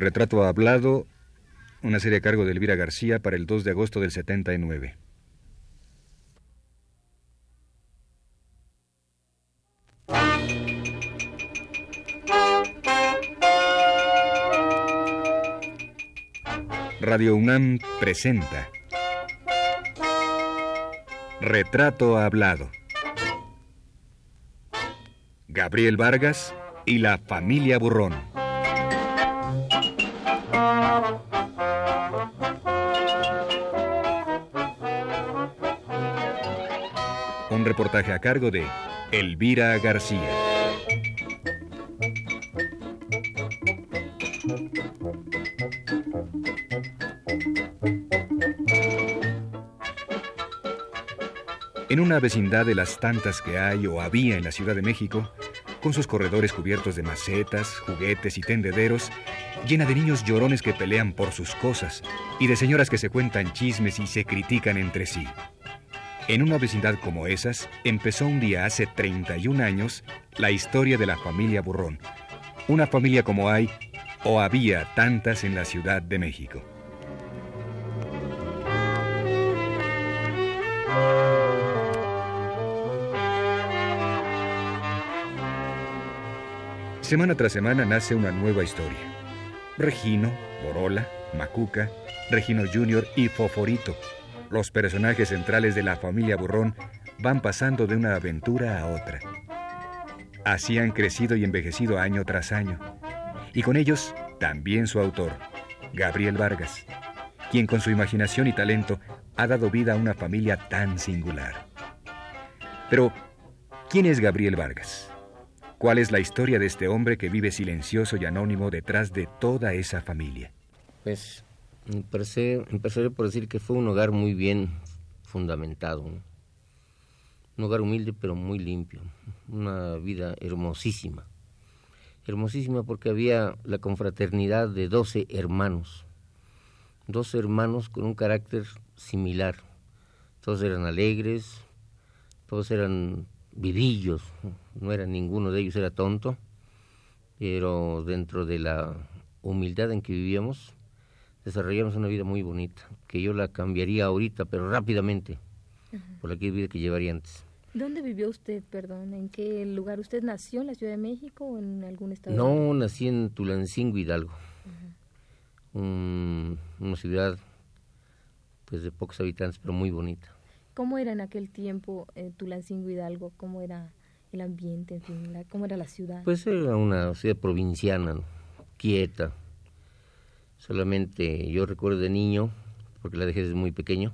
Retrato hablado, una serie a cargo de Elvira García para el 2 de agosto del 79. Radio UNAM presenta Retrato Hablado. Gabriel Vargas y la familia Burrón. Reportaje a cargo de Elvira García. En una vecindad de las tantas que hay o había en la Ciudad de México, con sus corredores cubiertos de macetas, juguetes y tendederos, llena de niños llorones que pelean por sus cosas y de señoras que se cuentan chismes y se critican entre sí. En una vecindad como esas, empezó un día hace 31 años la historia de la familia Burrón. Una familia como hay o había tantas en la Ciudad de México. Semana tras semana nace una nueva historia. Regino, Borola, Macuca, Regino Jr. y Foforito, los personajes centrales de la familia Burrón, van pasando de una aventura a otra. Así han crecido y envejecido año tras año. Y con ellos también su autor, Gabriel Vargas, quien con su imaginación y talento ha dado vida a una familia tan singular. Pero, ¿quién es Gabriel Vargas? ¿Cuál es la historia de este hombre que vive silencioso y anónimo detrás de toda esa familia? Pues empecé, empezaré por decir que fue un hogar muy bien fundamentado, un hogar humilde pero muy limpio, una vida hermosísima, hermosísima porque había la confraternidad de 12 hermanos, 12 hermanos con un carácter similar, todos eran alegres, todos eran vivillos, no era ninguno de ellos era tonto, pero dentro de la humildad en que vivíamos, desarrollamos una vida muy bonita, que yo la cambiaría ahorita, pero rápidamente, por la vida que llevaría antes. ¿Dónde vivió usted, perdón? ¿En qué lugar? ¿Usted nació en la Ciudad de México o en algún estado? No, nací en Tulancingo, Hidalgo. una ciudad pues de pocos habitantes, pero muy bonita. ¿Cómo era en aquel tiempo eh, Tulancingo Hidalgo? ¿Cómo era el ambiente, en fin, cómo era la ciudad? Pues era una ciudad provinciana, quieta. Solamente yo recuerdo de niño, porque la dejé desde muy pequeño,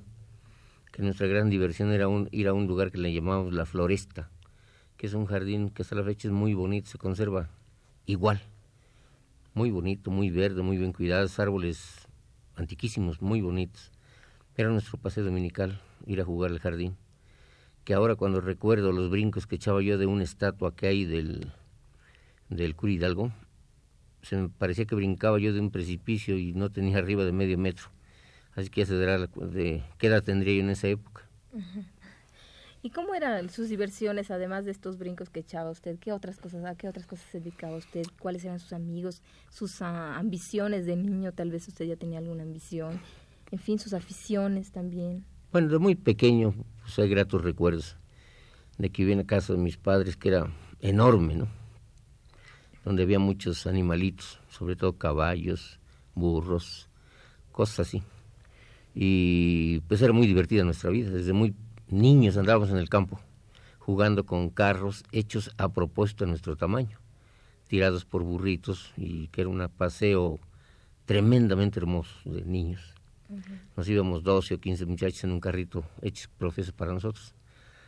que nuestra gran diversión era ir a un lugar que le llamábamos La Floresta, que es un jardín que hasta la fecha es muy bonito, se conserva igual. Muy bonito, muy verde, muy bien cuidados, árboles antiquísimos, muy bonitos. Era nuestro paseo dominical ir a jugar al jardín. Que ahora cuando recuerdo los brincos que echaba yo de una estatua que hay del, del Hidalgo, se me parecía que brincaba yo de un precipicio y no tenía arriba de medio metro. Así que ya se dará de qué edad tendría yo en esa época. ¿Y cómo eran sus diversiones, además de estos brincos que echaba usted? ¿Qué otras cosas, ¿A qué otras cosas se dedicaba usted? ¿Cuáles eran sus amigos, sus ah, ambiciones de niño? Tal vez usted ya tenía alguna ambición. En fin, sus aficiones también. Bueno, de muy pequeño, pues hay gratos recuerdos de que vine a casa de mis padres, que era enorme, ¿no? Donde había muchos animalitos, sobre todo caballos, burros, cosas así. Y pues era muy divertida nuestra vida. Desde muy niños andábamos en el campo, jugando con carros hechos a propósito de nuestro tamaño, tirados por burritos, y que era un paseo tremendamente hermoso de niños. Nos íbamos 12 o 15 muchachos en un carrito hecho profesos para nosotros.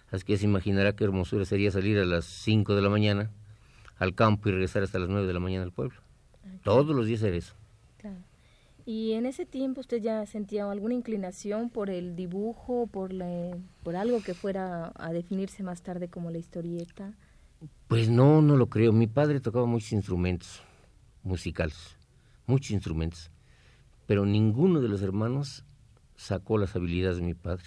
Así que se imaginará qué hermosura sería salir a las 5 de la mañana al campo y regresar hasta las 9 de la mañana al pueblo. Todos los días era eso. ¿Y en ese tiempo usted ya sentía alguna inclinación por el dibujo, por, por algo que fuera a definirse más tarde como la historieta? Pues no, no lo creo. Mi padre tocaba muchos instrumentos musicales, muchos instrumentos pero ninguno de los hermanos sacó las habilidades de mi padre.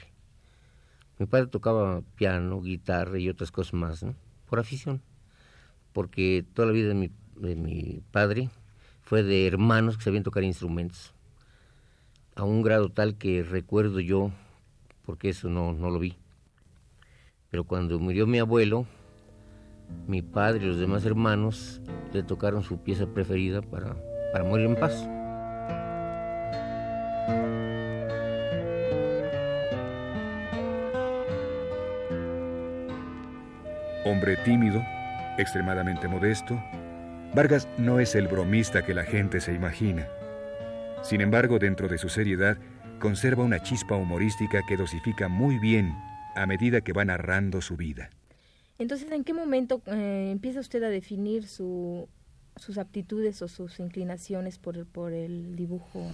Mi padre tocaba piano, guitarra y otras cosas más, ¿no? Por afición. Porque toda la vida de mi, de mi padre fue de hermanos que sabían tocar instrumentos, a un grado tal que recuerdo yo, porque eso no, no lo vi. Pero cuando murió mi abuelo, mi padre y los demás hermanos le tocaron su pieza preferida para, para morir en paz. Hombre tímido, extremadamente modesto, Vargas no es el bromista que la gente se imagina. Sin embargo, dentro de su seriedad, conserva una chispa humorística que dosifica muy bien a medida que va narrando su vida. Entonces, ¿en qué momento eh, empieza usted a definir su, sus aptitudes o sus inclinaciones por, por el dibujo?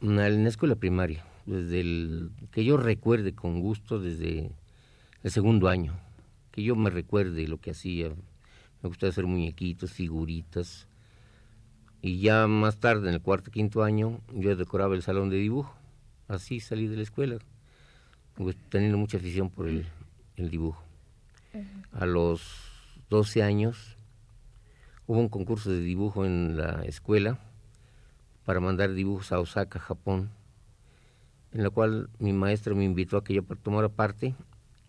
En la escuela primaria, desde el que yo recuerde con gusto desde el segundo año, que yo me recuerde lo que hacía. Me gustaba hacer muñequitos, figuritas. Y ya más tarde, en el cuarto quinto año, yo decoraba el salón de dibujo. Así salí de la escuela, pues, teniendo mucha afición por el dibujo. A los 12 años hubo un concurso de dibujo en la escuela para mandar dibujos a Osaka, Japón, en la cual mi maestra me invitó a que yo tomara parte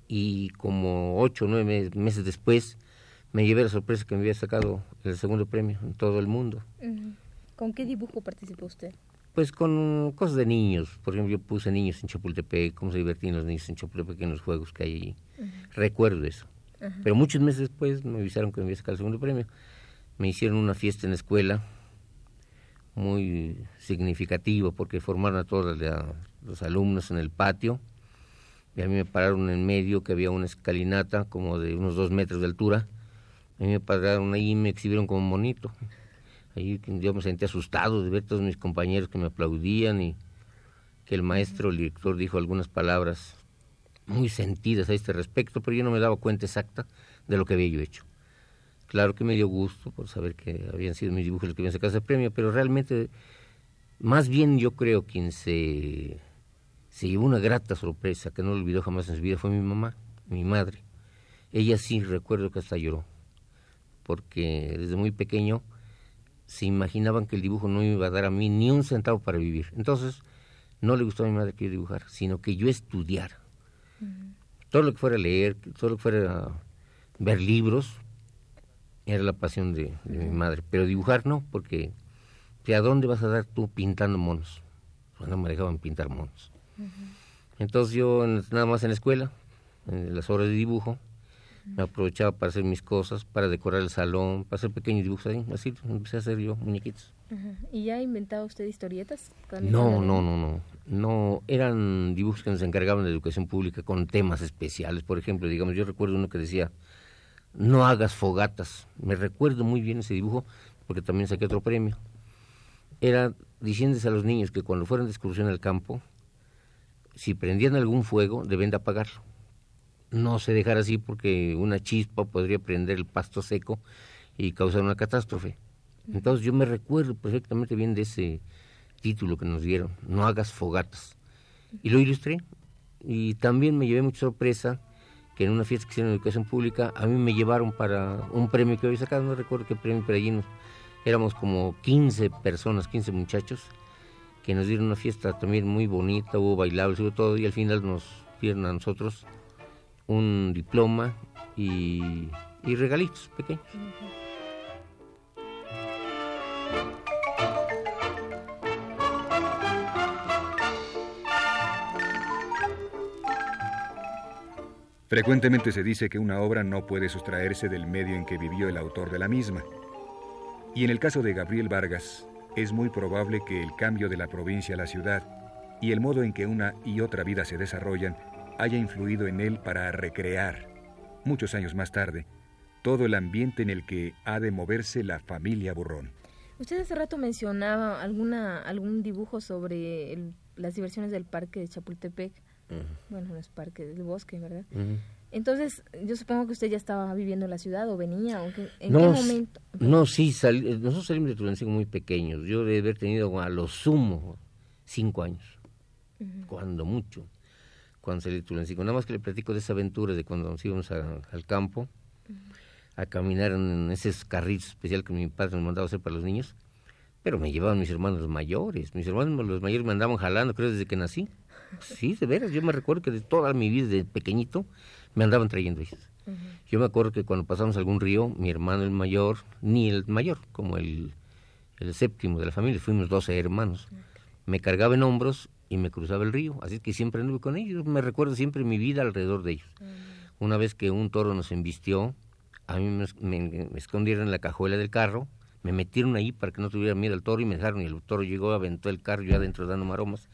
y como ocho o nueve meses después me llevé la sorpresa que me había sacado el segundo premio en todo el mundo. ¿Con qué dibujo participó usted? Pues con cosas de niños. Por ejemplo, yo puse niños en Chapultepec, cómo se divertían los niños en Chapultepec en los juegos que hay allí. Recuerdo eso. Pero muchos meses después me avisaron que me había sacado el segundo premio. Me hicieron una fiesta en la escuela muy significativa porque formaron a todos los alumnos en el patio y a mí me pararon en medio que había una escalinata como de unos dos metros de altura. A mí me pararon ahí y me exhibieron como monito. Ahí yo me sentí asustado de ver todos mis compañeros que me aplaudían y que el maestro, el director dijo algunas palabras muy sentidas a este respecto, pero yo no me daba cuenta exacta de lo que había yo hecho. Claro que me dio gusto por saber que habían sido mis dibujos los que habían sacado ese premio, pero realmente, más bien yo creo quien se, se llevó una grata sorpresa que no lo olvidó jamás en su vida fue mi mamá, mi madre. Ella sí recuerdo que hasta lloró, porque desde muy pequeño se imaginaban que el dibujo no iba a dar a mí ni un centavo para vivir. Entonces, no le gustó a mi madre que yo dibujara, sino que yo estudiara todo lo que fuera leer, todo lo que fuera ver libros, era la pasión de, mi madre. Pero dibujar no, porque ¿a dónde vas a dar tú pintando monos? Pues no me dejaban pintar monos. Entonces yo nada más en la escuela, en las horas de dibujo, me aprovechaba para hacer mis cosas, para decorar el salón, para hacer pequeños dibujos ahí, así empecé a hacer yo muñequitos. ¿Y ya inventaba usted historietas? No, no, no, no. No, eran dibujos que nos encargaban de educación pública con temas especiales. Por ejemplo, digamos, yo recuerdo uno que decía, no hagas fogatas. Me recuerdo muy bien ese dibujo porque también saqué otro premio. Era diciéndose a los niños que cuando fueran de excursión al campo, si prendían algún fuego, deben de apagarlo. No se dejar así porque una chispa podría prender el pasto seco y causar una catástrofe. Entonces yo me recuerdo perfectamente bien de ese título que nos dieron, No hagas fogatas. Y lo ilustré. Y también me llevé mucha sorpresa que en una fiesta que hicieron en educación pública, a mí me llevaron para un premio que había sacado, no recuerdo qué premio, pero allí éramos como 15 personas, 15 muchachos, que nos dieron una fiesta también muy bonita, hubo bailables, hubo todo, y al final nos dieron a nosotros un diploma y, regalitos pequeños. Frecuentemente se dice que una obra no puede sustraerse del medio en que vivió el autor de la misma. Y en el caso de Gabriel Vargas, es muy probable que el cambio de la provincia a la ciudad y el modo en que una y otra vida se desarrollan haya influido en él para recrear, muchos años más tarde, todo el ambiente en el que ha de moverse la familia Burrón. Usted hace rato mencionaba alguna, algún dibujo sobre las diversiones del parque de Chapultepec. Bueno, no es parque, del bosque, ¿verdad? Entonces, yo supongo que usted ya estaba viviendo en la ciudad o venía, o ¿en qué momento? No, sí, nosotros salimos de Tulancingo muy pequeños. Yo debe haber tenido a lo sumo cinco años, cuando mucho, cuando salí de Tulancingo. Nada más que le platico de esa aventura de cuando nos íbamos al campo, a caminar en esos carritos especiales que mi padre nos mandaba hacer para los niños. Pero me llevaban mis hermanos mayores. Mis hermanos los mayores me andaban jalando, creo, desde que nací. Sí, de veras. Yo me recuerdo que de toda mi vida, de pequeñito, me andaban trayendo ellos. Yo me acuerdo que cuando pasamos algún río, mi hermano el mayor, ni el mayor, como el, el séptimo de la familia, fuimos 12 hermanos. Me cargaba en hombros y me cruzaba el río. Así que siempre anduve con ellos. Me recuerdo siempre mi vida alrededor de ellos. Una vez que un toro nos embistió, a mí me, me, escondieron en la cajuela del carro, me metieron ahí para que no tuviera miedo al toro y me dejaron. Y el toro llegó, aventó el carro yo adentro dando maromas.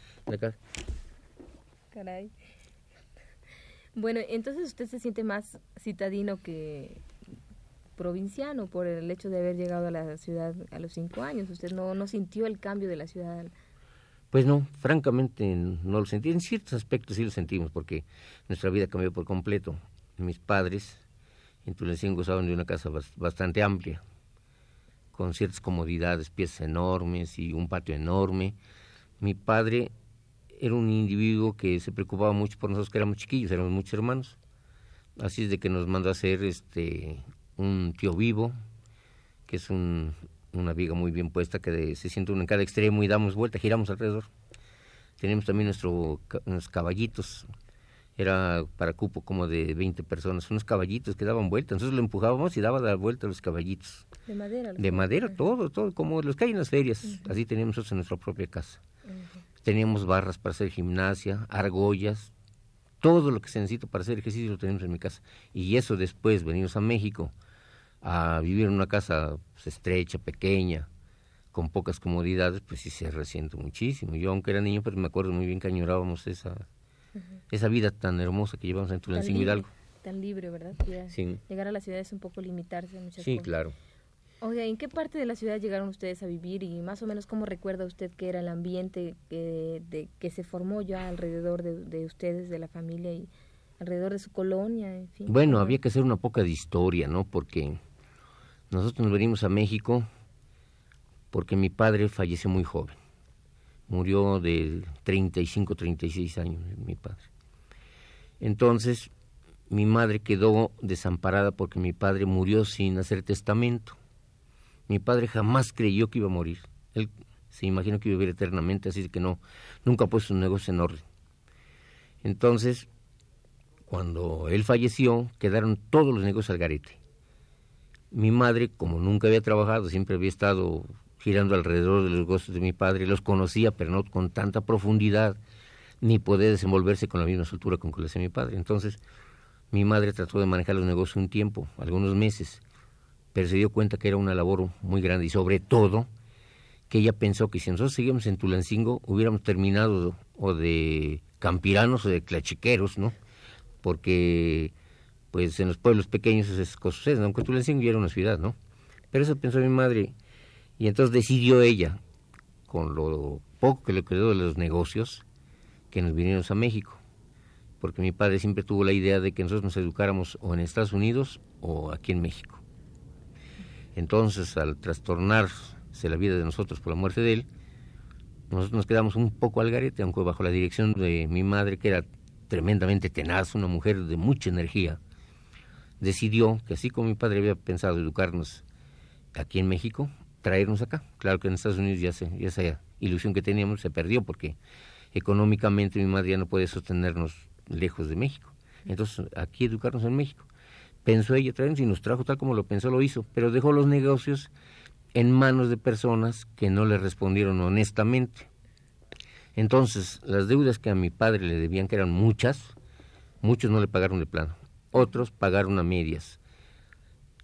Caray. Bueno, entonces usted se siente más citadino que provinciano por el hecho de haber llegado a la ciudad a los cinco años. ¿Usted no, no sintió el cambio de la ciudad? Pues no, francamente no lo sentí. En ciertos aspectos sí lo sentimos porque nuestra vida cambió por completo. Mis padres en Tulancingo gozaban de una casa bastante amplia, con ciertas comodidades, piezas enormes y un patio enorme. Mi padre era un individuo que se preocupaba mucho por nosotros que éramos chiquillos, éramos muchos hermanos. Así es de que nos mandó a hacer este un tío vivo, que es un, una viga muy bien puesta que se siente uno en cada extremo y damos vuelta, giramos alrededor. Tenemos también nuestro, nuestros caballitos, era para cupo como de 20 personas, unos caballitos que daban vuelta, entonces lo empujábamos y daba la vuelta a los caballitos. De madera. De madera, todo, todo, como los que hay en las ferias, así teníamos nosotros en nuestra propia casa. Teníamos barras para hacer gimnasia, argollas, todo lo que se necesita para hacer ejercicio lo tenemos en mi casa. Y eso después, venimos a México a vivir en una casa pues, estrecha, pequeña, con pocas comodidades, pues sí se resiente muchísimo. Yo, aunque era niño, pero pues, me acuerdo muy bien que añorábamos esa, esa vida tan hermosa que llevamos en Tulancingo Hidalgo. Tan libre, ¿verdad? Llegar a la ciudad es un poco limitarse muchas sí, claro. Oiga, ¿en qué parte de la ciudad llegaron ustedes a vivir y más o menos cómo recuerda usted que era el ambiente que, de, que se formó ya alrededor de, ustedes, de la familia y alrededor de su colonia? En fin, bueno, había que hacer una poca de historia, ¿no? Porque nosotros nos venimos a México porque mi padre falleció muy joven. Murió de 35, 36 años, mi padre. Entonces, mi madre quedó desamparada porque mi padre murió sin hacer testamento. Mi padre jamás creyó que iba a morir. Él se imaginó que iba a vivir eternamente, así que no, nunca ha puesto un negocio en orden. Entonces, cuando él falleció, quedaron todos los negocios al garete. Mi madre, como nunca había trabajado, siempre había estado girando alrededor de los negocios de mi padre, los conocía, pero no con tanta profundidad, ni poder desenvolverse con la misma soltura con que lo hacía mi padre. Entonces, mi madre trató de manejar los negocios un tiempo, algunos meses, pero se dio cuenta que era una labor muy grande y sobre todo que ella pensó que si nosotros seguíamos en Tulancingo hubiéramos terminado o de campiranos o de clachiqueros, ¿no? Porque pues en los pueblos pequeños esas cosas suceden, aunque Tulancingo ya era una ciudad, ¿no? Pero eso pensó mi madre y entonces decidió ella, con lo poco que le quedó de los negocios, que nos viniéramos a México, porque mi padre siempre tuvo la idea de que nosotros nos educáramos o en Estados Unidos o aquí en México. Entonces, al trastornarse la vida de nosotros por la muerte de él, nosotros nos quedamos un poco al garete, aunque bajo la dirección de mi madre, que era tremendamente tenaz, una mujer de mucha energía, decidió que así como mi padre había pensado educarnos aquí en México, traernos acá. Claro que en Estados Unidos ya, se, ya esa ilusión que teníamos se perdió porque económicamente mi madre ya no puede sostenernos lejos de México. Entonces, aquí educarnos en México pensó ella traernos y nos trajo tal como lo pensó, lo hizo, pero dejó los negocios en manos de personas que no le respondieron honestamente. Entonces, las deudas que a mi padre le debían, que eran muchas, muchos no le pagaron de plano, otros pagaron a medias.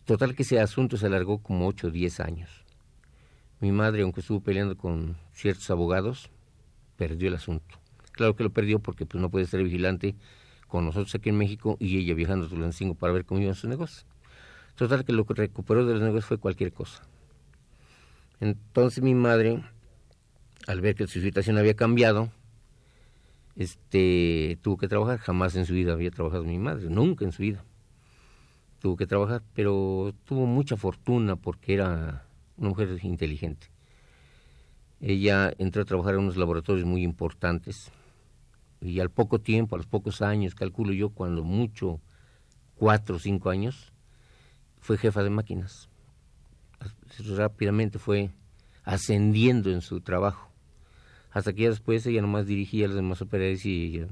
Total que ese asunto se alargó como 8 o 10 años. Mi madre, aunque estuvo peleando con ciertos abogados, perdió el asunto. Claro que lo perdió porque pues, no puede ser vigilante con nosotros aquí en México y ella viajando a Tulancingo para ver cómo iban sus negocios. Total que lo que recuperó de los negocios fue cualquier cosa. Entonces mi madre, al ver que su situación había cambiado, este, tuvo que trabajar. Jamás en su vida había trabajado mi madre, nunca en su vida. Tuvo que trabajar, pero tuvo mucha fortuna porque era una mujer inteligente. Ella entró a trabajar en unos laboratorios muy importantes y al poco tiempo, a los pocos años, calculo yo, cuando mucho, cuatro o cinco años, fue jefa de máquinas. Rápidamente fue ascendiendo en su trabajo. Hasta que ya después ella nomás dirigía los demás operarios y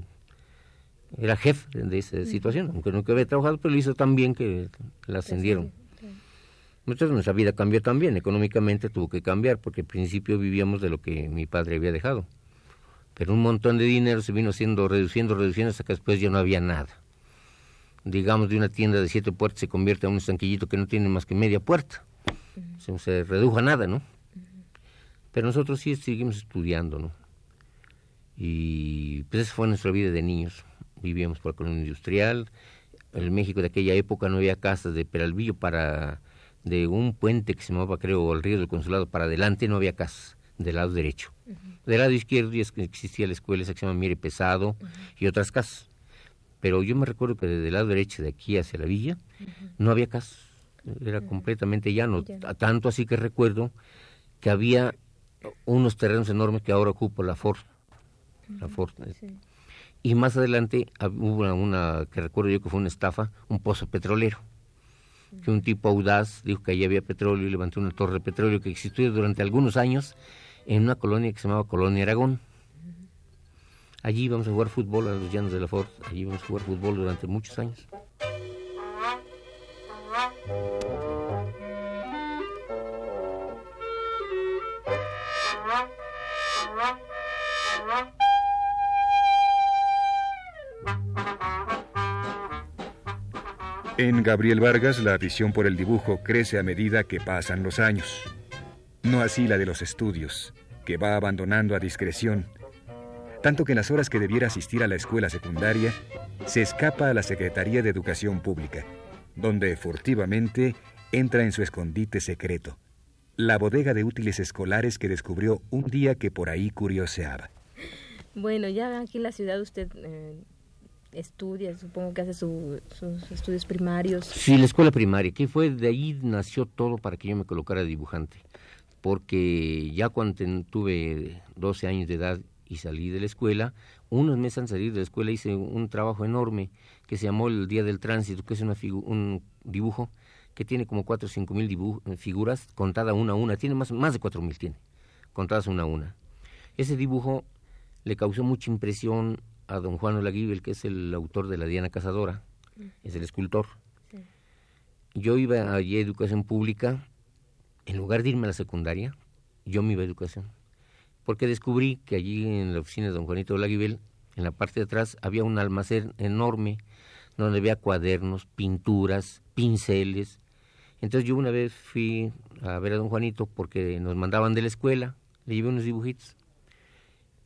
era jefe de esa situación, aunque nunca había trabajado, pero lo hizo tan bien que la ascendieron. Entonces nuestra vida cambió también, económicamente tuvo que cambiar, porque al principio vivíamos de lo que mi padre había dejado. Pero un montón de dinero se vino siendo reduciendo, reduciendo, hasta que después ya no había nada. Digamos, de una tienda de siete puertas se convierte en un estanquillito que no tiene más que media puerta. se, redujo a nada, ¿no? Pero nosotros sí seguimos estudiando, ¿no? Y pues esa fue nuestra vida de niños. Vivíamos por la colonia industrial. En el México de aquella época no había casas de Peralvillo para de un puente que se llamaba, creo, el río del Consulado para adelante, no había casas, del lado derecho. Del lado izquierdo existía la escuela esa que se llama Mire Pesado y otras casas. Pero yo me recuerdo que desde el lado derecho, de aquí hacia la villa, no había casas. Era completamente llano. Tanto así que recuerdo que había unos terrenos enormes que ahora ocupa la Ford. La Ford. Y más adelante hubo una, que recuerdo yo que fue una estafa, un pozo petrolero que un tipo audaz dijo que allí había petróleo y levantó una torre de petróleo que existió durante algunos años en una colonia que se llamaba Colonia Aragón. Allí íbamos a jugar fútbol a los llanos de la Ford, allí íbamos a jugar fútbol durante muchos años. En Gabriel Vargas la afición por el dibujo crece a medida que pasan los años. No así la de los estudios, que va abandonando a discreción, tanto que en las horas que debiera asistir a la escuela secundaria, se escapa a la Secretaría de Educación Pública, donde furtivamente entra en su escondite secreto, la bodega de útiles escolares que descubrió un día que por ahí curioseaba. Bueno, ya aquí en la ciudad usted eh, estudia, supongo que hace sus estudios primarios. Sí, la escuela primaria, que fue de ahí nació todo para que yo me colocara dibujante, porque ya cuando tuve 12 años de edad y salí de la escuela, unos meses antes de salir de la escuela hice un trabajo enorme que se llamó el Día del Tránsito, que es una un dibujo que tiene como 4 o 5 mil figuras, contada una a una, tiene más, más de 4 mil, tiene, contadas una a una. Ese dibujo le causó mucha impresión a don Juan Olaguibel, que es el autor de La Diana Cazadora, es el escultor. Yo iba allí a educación pública, en lugar de irme a la secundaria, yo me iba a educación. Porque descubrí que allí en la oficina de don Juanito Olaguibel, en la parte de atrás, había un almacén enorme donde había cuadernos, pinturas, pinceles. Entonces yo una vez fui a ver a don Juanito porque nos mandaban de la escuela, le llevé unos dibujitos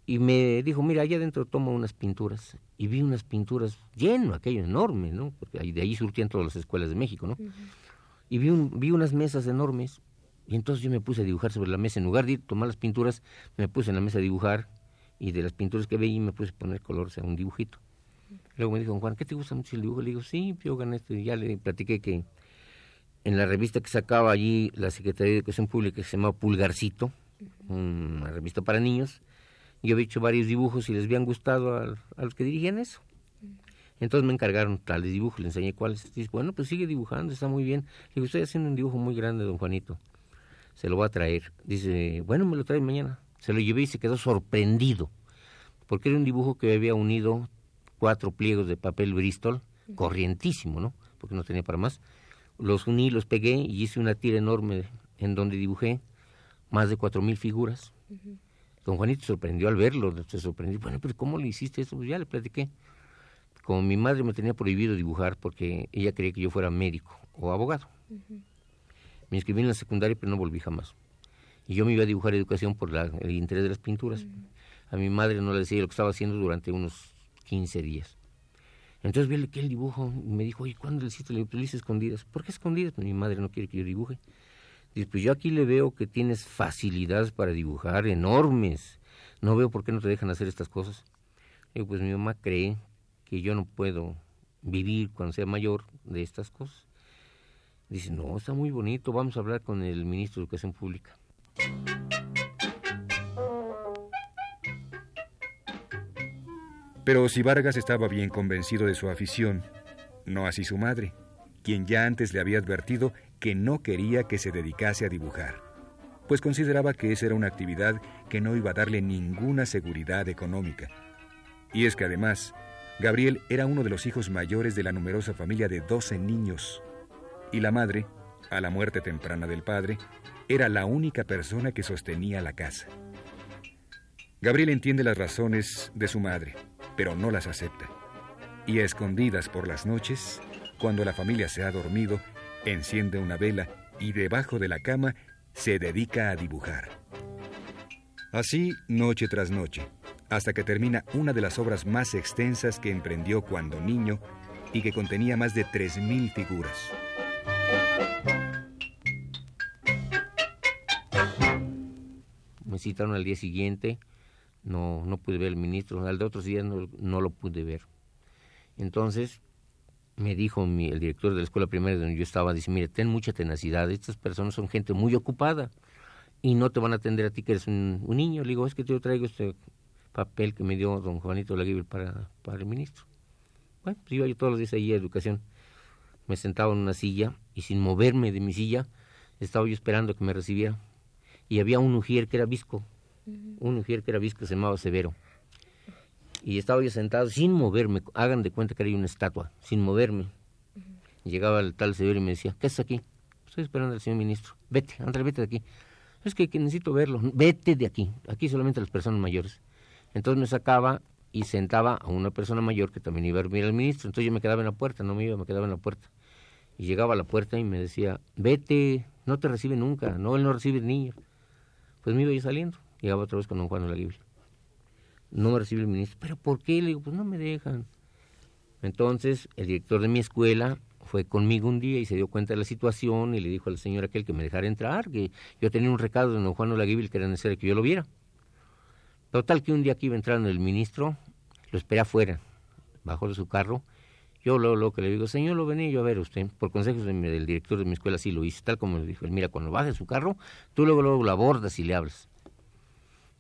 y me dijo, mira, allá adentro toma unas pinturas. Y vi unas pinturas lleno, aquello enorme, ¿no? Porque de ahí surtían todas las escuelas de México, ¿no? Y vi, un, vi unas mesas enormes. Y entonces yo me puse a dibujar sobre la mesa. En lugar de tomar las pinturas, me puse en la mesa a dibujar. Y de las pinturas que veía me puse a poner color, o sea, un dibujito. Luego me dijo, Juan, ¿qué te gusta mucho el dibujo? Le digo, sí, yo gané esto. Y ya le platiqué que en la revista que sacaba allí la Secretaría de Educación Pública, que se llamaba Pulgarcito, una revista para niños, yo había hecho varios dibujos y les habían gustado a, los que dirigían eso. Entonces me encargaron tales dibujos, le enseñé cuáles. Dice, bueno, pues sigue dibujando, está muy bien. Le digo, estoy haciendo un dibujo muy grande, don Juanito. Se lo voy a traer. Dice, bueno, me lo trae mañana. Se lo llevé y se quedó sorprendido. Porque era un dibujo que había unido cuatro pliegos de papel Bristol, corrientísimo, ¿no? Porque no tenía para más. Los uní, los pegué y hice una tira enorme en donde dibujé más de cuatro mil figuras. Don Juanito sorprendió al verlo, se sorprendió, bueno, pero ¿cómo le hiciste eso? Pues ya le platiqué. Como mi madre me tenía prohibido dibujar porque ella quería que yo fuera médico o abogado. Me inscribí en la secundaria, pero no volví jamás. Y yo me iba a dibujar educación por el interés de las pinturas. A mi madre no le decía lo que estaba haciendo durante unos 15 días. Entonces vi el dibujo y me dijo, oye, ¿cuándo le hiciste? Le pues hice escondidas. ¿Por qué escondidas? Pues mi madre no quiere que yo dibuje. Dice, pues yo aquí le veo que tienes facilidades para dibujar enormes. No veo por qué no te dejan hacer estas cosas. Digo, pues mi mamá cree que yo no puedo vivir cuando sea mayor de estas cosas. Dice, no, está muy bonito, vamos a hablar con el ministro de Educación Pública. Pero si Vargas estaba bien convencido de su afición, no así su madre, quien ya antes le había advertido que no quería que se dedicase a dibujar. pues consideraba que esa era una actividad que no iba a darle ninguna seguridad económica. Y es que además, Gabriel era uno de los hijos mayores de la numerosa familia de 12 niños, y la madre, a la muerte temprana del padre, era la única persona que sostenía la casa. Gabriel entiende las razones de su madre, pero no las acepta. Y a escondidas por las noches, cuando la familia se ha dormido, enciende una vela y debajo de la cama se dedica a dibujar. Así, noche tras noche, hasta que termina una de las obras más extensas que emprendió cuando niño y que contenía más de 3.000 figuras. Me citaron al día siguiente, no, no pude ver al ministro, al de otros días no, no lo pude ver. Entonces me dijo el director de la escuela primaria donde yo estaba, dice, mire, ten mucha tenacidad, estas personas son gente muy ocupada y no te van a atender a ti que eres un, niño. Le digo, es que yo traigo este papel que me dio don Juanito Laguibel para, para el ministro. Bueno, pues iba yo todos los días allí a educación. Me sentaba en una silla y sin moverme de mi silla estaba yo esperando que me recibiera. Y había un ujier que era visco, un ujier que era visco se llamaba Severo y estaba yo sentado sin moverme, hagan de cuenta que era una estatua, sin moverme. Llegaba el tal señor y me decía, ¿qué es aquí? Estoy esperando al señor ministro. Vete, André, vete de aquí. Es que, necesito verlo. Vete de aquí. Aquí solamente las personas mayores. Entonces me sacaba y sentaba a una persona mayor que también iba a dormir al ministro. Entonces yo me quedaba en la puerta, no me iba, me quedaba en la puerta. Y llegaba a la puerta y me decía, vete, no te recibe nunca, no, él no recibe niños. Pues me iba yo saliendo. Llegaba otra vez con don Juan de la Biblia no me recibe el ministro. ¿Pero por qué? Le digo, pues no me dejan. Entonces, el director de mi escuela fue conmigo un día y se dio cuenta de la situación y le dijo al señor aquel que me dejara entrar, que yo tenía un recado de don Juan Olaguibil que era necesario que yo lo viera. Total que un día que iba entrando el ministro, lo esperé afuera, bajó de su carro. Yo luego, lo que le digo, señor, lo venía yo a ver usted, por consejos del director de mi escuela, sí lo hice, tal como le dijo él, mira, cuando baje de su carro, tú luego, luego lo abordas y le hablas.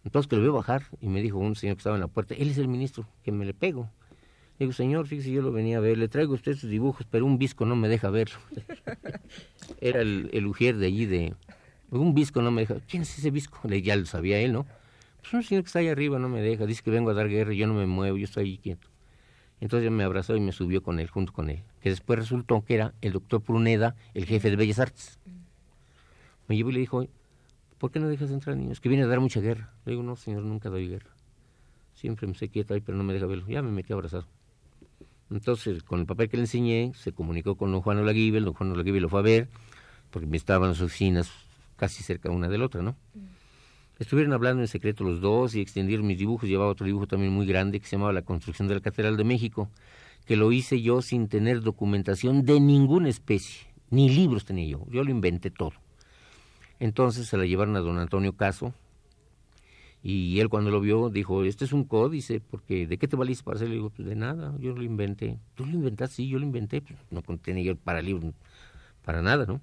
Entonces que lo veo bajar y me dijo un señor que estaba en la puerta, él es el ministro, que me le pego. Le digo, señor, fíjese, yo lo venía a ver, le traigo a usted sus dibujos, pero un visco no me deja verlo. Era el, el ujier de allí de... Un visco no me deja. ¿Quién es ese visco? Ya lo sabía él, ¿no? Pues un señor que está ahí arriba no me deja, dice que vengo a dar guerra, yo no me muevo, yo estoy ahí quieto. Entonces me abrazó y me subió con él, junto con él. Que después resultó que era el doctor Pruneda, el jefe de Bellas Artes. Me llevó y le dijo, ¿por qué no dejas entrar niños? Que viene a dar mucha guerra. Le digo, no, señor, nunca doy guerra. Siempre me sé quieto ahí, pero no me deja verlo. Ya me metí abrazado. Entonces, con el papel que le enseñé, se comunicó con don Juan Olaguibel, don Juan Olaguibel lo fue a ver, porque me estaban las oficinas casi cerca una de la otra, ¿no? Mm. Estuvieron hablando en secreto los dos y extendieron mis dibujos. Llevaba otro dibujo también muy grande que se llamaba La construcción de la Catedral de México, que lo hice yo sin tener documentación de ninguna especie, ni libros tenía yo. Yo lo inventé todo. Entonces se la llevaron a don Antonio Caso y él cuando lo vio dijo, este es un códice, porque ¿de qué te valiste para hacerlo? Le digo, pues de nada, yo lo inventé. ¿Tú lo inventaste? Sí, yo lo inventé, pues, no contenía yo para libro, para nada, ¿no?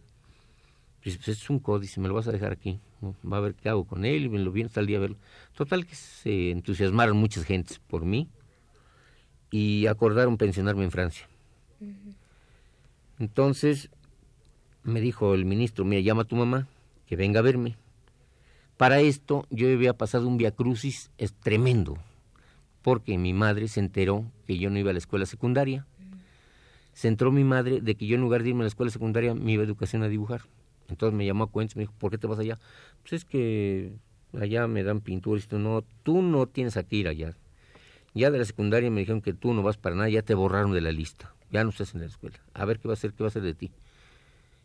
Pues, pues es un códice, me lo vas a dejar aquí, va a ver qué hago con él, y me lo viene hasta el día a verlo. Total que se entusiasmaron muchas gentes por mí y acordaron pensionarme en Francia. Entonces me dijo el ministro, mira, llama a tu mamá, que venga a verme. Para esto yo había pasado un viacrucis tremendo, porque mi madre se enteró que yo no iba a la escuela secundaria. Se enteró mi madre de que yo en lugar de irme a la escuela secundaria me iba a educación a dibujar. Entonces me llamó a cuentas y me dijo, ¿por qué te vas allá? Pues es que allá me dan pintura y tú no, tú no tienes que ir allá. Ya de la secundaria me dijeron que tú no vas para nada, ya te borraron de la lista, ya no estás en la escuela. A ver qué va a hacer, qué va a hacer de ti.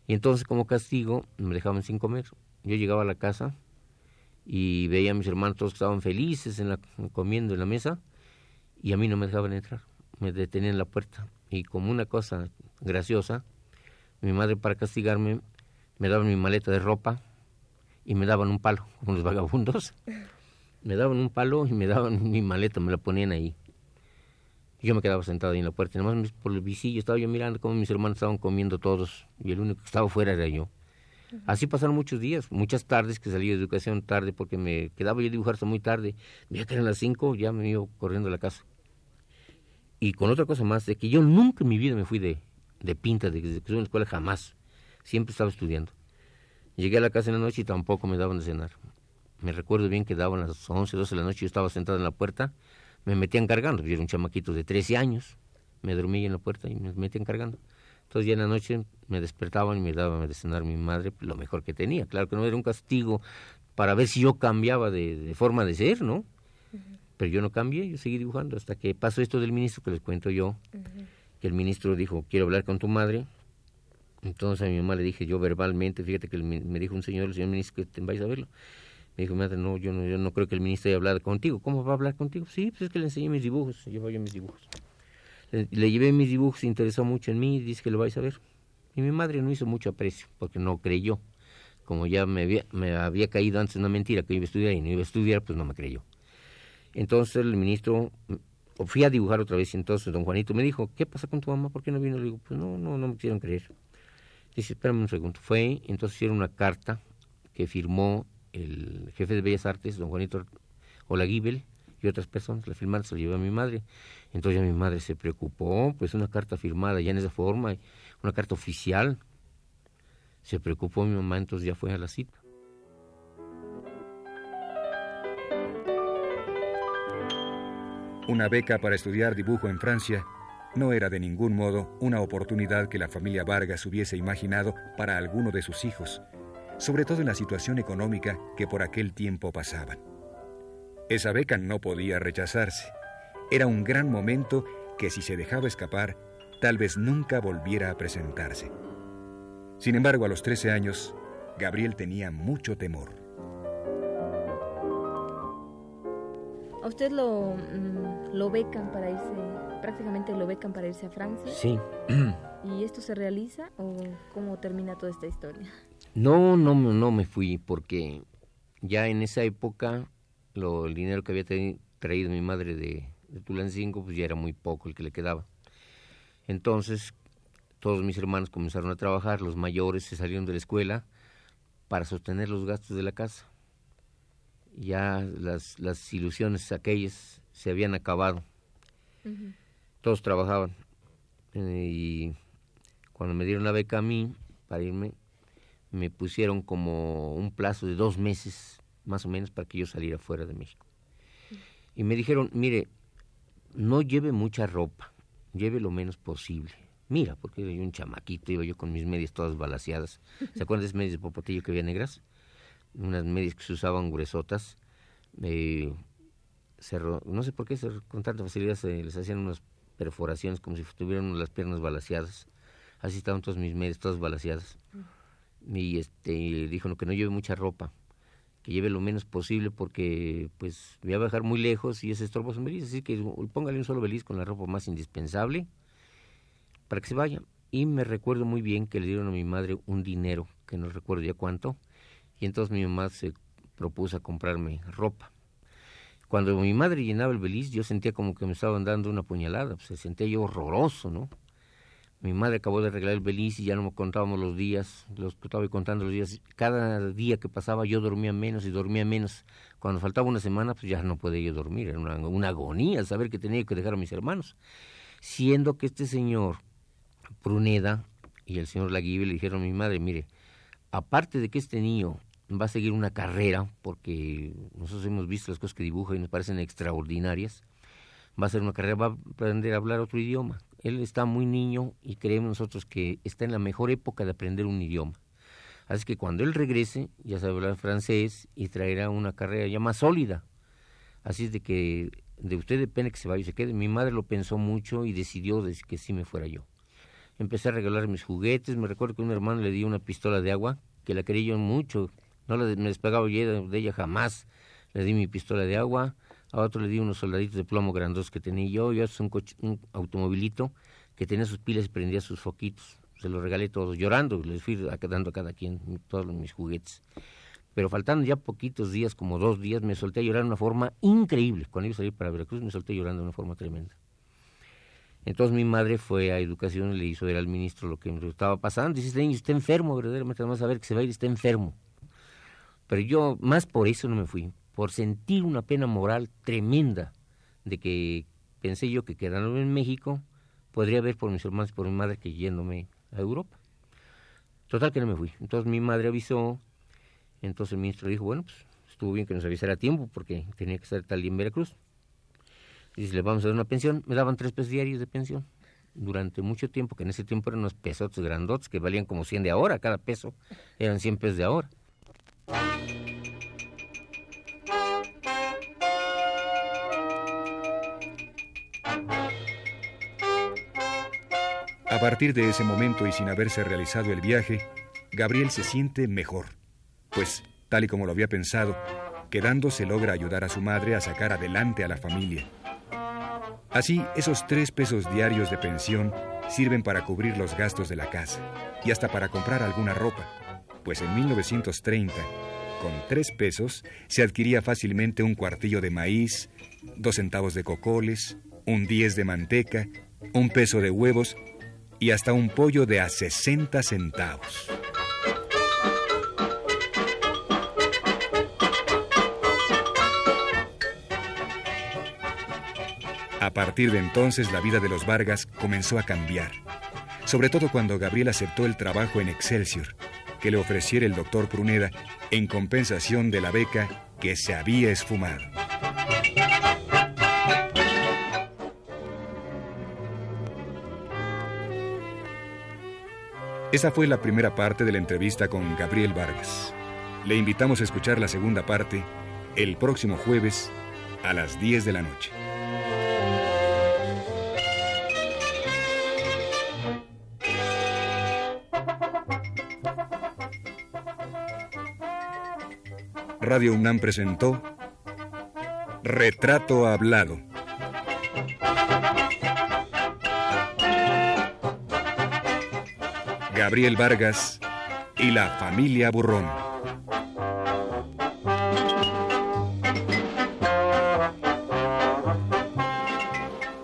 Y entonces como castigo me dejaban sin comer. Yo llegaba a la casa y veía a mis hermanos todos que estaban felices en la, comiendo en la mesa y a mí no me dejaban entrar. Me detenían en la puerta. Y como una cosa graciosa, mi madre para castigarme me daban mi maleta de ropa y me daban un palo, como los vagabundos. Me daban un palo y me daban mi maleta, me la ponían ahí. Yo me quedaba sentado ahí en la puerta, nada más por el visillo estaba yo mirando cómo mis hermanos estaban comiendo todos y el único que estaba fuera era yo. Así pasaron muchos días, muchas tardes que salí de educación tarde porque me quedaba yo a dibujar hasta muy tarde. Ya que eran las cinco, ya me iba corriendo a la casa. Y con otra cosa más, de que yo nunca en mi vida me fui de, de pinta, de que estuve en la escuela jamás. Siempre estaba estudiando. Llegué a la casa en la noche y tampoco me daban de cenar. Me recuerdo bien que daban las 11, 12 de la noche, yo estaba sentado en la puerta, me metían cargando, yo era un chamaquito de 13 años, me dormía en la puerta y me metían cargando. Entonces ya en la noche me despertaban y me daban de cenar mi madre lo mejor que tenía. Claro que no era un castigo para ver si yo cambiaba de, forma de ser, ¿no? Pero yo no cambié, yo seguí dibujando hasta que pasó esto del ministro que les cuento yo, que el ministro dijo, quiero hablar con tu madre. Entonces a mi mamá le dije yo verbalmente, fíjate que me dijo un señor, el señor ministro, que te vais a verlo. Me dijo, madre, no yo, no, yo no creo que el ministro haya hablado contigo. ¿Cómo va a hablar contigo? Sí, pues es que le enseñé mis dibujos, llevo yo mis dibujos. Le, llevé mis dibujos, se interesó mucho en mí y dice que lo vais a ver. Y mi madre no hizo mucho aprecio, porque no creyó. Como ya me había, me había caído antes una mentira que iba a estudiar y no iba a estudiar, pues no me creyó. Entonces el ministro, fui a dibujar otra vez y entonces don Juanito me dijo, ¿qué pasa con tu mamá? ¿Por qué no vino? Le digo, pues no, no, no me quisieron creer. Dice, espérame un segundo. Fue, entonces hicieron una carta que firmó el jefe de Bellas Artes, don Juanito Olaguibel, y otras personas, la firmaron, se la llevó a mi madre. Entonces ya mi madre se preocupó, pues una carta firmada ya en esa forma, una carta oficial. Se preocupó mi mamá, entonces ya fue a la cita. Una beca para estudiar dibujo en Francia no era de ningún modo una oportunidad que la familia Vargas hubiese imaginado para alguno de sus hijos, sobre todo en la situación económica que por aquel tiempo pasaban. Esa beca no podía rechazarse. Era un gran momento que si se dejaba escapar, tal vez nunca volviera a presentarse. Sin embargo, a los 13 años, Gabriel tenía mucho temor. ¿A usted lo, mm, lo becan para irse, prácticamente lo becan para irse a Francia? Sí. ¿Y esto se realiza o cómo termina toda esta historia? No, no, no me fui porque ya en esa época lo, el dinero que había traído mi madre de, de Tulancingo pues ya era muy poco el que le quedaba. Entonces todos mis hermanos comenzaron a trabajar, los mayores se salieron de la escuela para sostener los gastos de la casa. Ya las, las ilusiones aquellas se habían acabado. Todos trabajaban. Eh, y cuando me dieron la beca a mí para irme, me pusieron como un plazo de dos meses, más o menos, para que yo saliera fuera de México. Y me dijeron, mire, no lleve mucha ropa, lleve lo menos posible. Mira, porque yo un chamaquito, iba yo con mis medias todas balaseadas. ¿Se acuerdan de esas medias de popotillo que había negras? Unas medias que se usaban gruesotas. Eh, no sé por qué con tanta facilidad se les hacían unas perforaciones como si tuvieran las piernas balaseadas. Así estaban todas mis medias, todas balaseadas y este dijo que no lleve mucha ropa que lleve lo menos posible porque pues voy a bajar muy lejos y ese estorbo son beliz, así que póngale un solo beliz con la ropa más indispensable para que se vaya. Y me recuerdo muy bien que le dieron a mi madre un dinero, que no recuerdo ya cuánto, y entonces mi mamá se propuso a comprarme ropa. Cuando mi madre llenaba el beliz, yo sentía como que me estaban dando una puñalada, pues, se sentía yo horroroso, ¿no? Mi madre acabó de arreglar el beliz y ya no me contábamos los días, los estaba contando los días. Cada día que pasaba yo dormía menos y dormía menos. Cuando faltaba una semana, pues ya no podía yo dormir. Era una, agonía saber que tenía que dejar a mis hermanos. Siendo que este señor Pruneda y el señor Laguibe le dijeron a mi madre, mire, aparte de que este niño va a seguir una carrera, porque nosotros hemos visto las cosas que dibuja y nos parecen extraordinarias, va a hacer una carrera, va a aprender a hablar otro idioma él está muy niño y creemos nosotros que está en la mejor época de aprender un idioma. Así que cuando él regrese, ya sabe hablar francés y traerá una carrera ya más sólida. Así es de que de usted depende que se vaya y se quede. Mi madre lo pensó mucho y decidió que sí me fuera yo. Empecé a regalar mis juguetes. Me recuerdo que un hermano le dio una pistola de agua, que la quería yo mucho. No la, me despegaba yo de ella jamás. Le di mi pistola de agua a otro le di unos soldaditos de plomo grandos que tenía yo, y otro un, un automovilito que tenía sus pilas y prendía sus foquitos. Se los regalé todos, llorando, les fui dando a cada quien todos mis juguetes. Pero faltando ya poquitos días, como dos días, me solté a llorar de una forma increíble. Cuando iba a salir para Veracruz me solté llorando de una forma tremenda. Entonces mi madre fue a educación y le hizo ver al ministro lo que me estaba pasando. Dice, este niño está enfermo, verdaderamente, además a ver que se va a ir, está enfermo. Pero yo, más por eso no me fui, por sentir una pena moral tremenda de que pensé yo que quedándome en México podría ver por mis hermanos y por mi madre que yéndome a Europa. Total que no me fui. Entonces mi madre avisó Entonces el ministro dijo, bueno, pues estuvo bien que nos avisara a tiempo porque tenía que estar tal día en Veracruz. Si le vamos a dar una pensión, me daban tres pesos diarios de pensión durante mucho tiempo, que en ese tiempo eran unos pesotes grandotes que valían como 100 de ahora, cada peso eran 100 pesos de ahora. A partir de ese momento y sin haberse realizado el viaje, Gabriel se siente mejor, pues, tal y como lo había pensado, quedando se logra ayudar a su madre a sacar adelante a la familia. Así, esos tres pesos diarios de pensión sirven para cubrir los gastos de la casa y hasta para comprar alguna ropa, pues en 1930, con tres pesos, se adquiría fácilmente un cuartillo de maíz, dos centavos de cocoles, un diez de manteca, un peso de huevos y hasta un pollo de a 60 centavos. A partir de entonces la vida de los Vargas comenzó a cambiar, sobre todo cuando Gabriel aceptó el trabajo en Excelsior, que le ofreciera el doctor Pruneda en compensación de la beca que se había esfumado. Esa fue la primera parte de la entrevista con Gabriel Vargas. Le invitamos a escuchar la segunda parte el próximo jueves a las 10 de la noche. Radio UNAM presentó Retrato Hablado. Gabriel Vargas y la familia Burrón.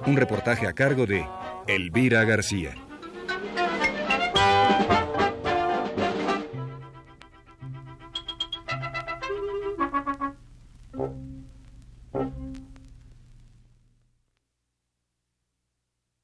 Un reportaje a cargo de Elvira García.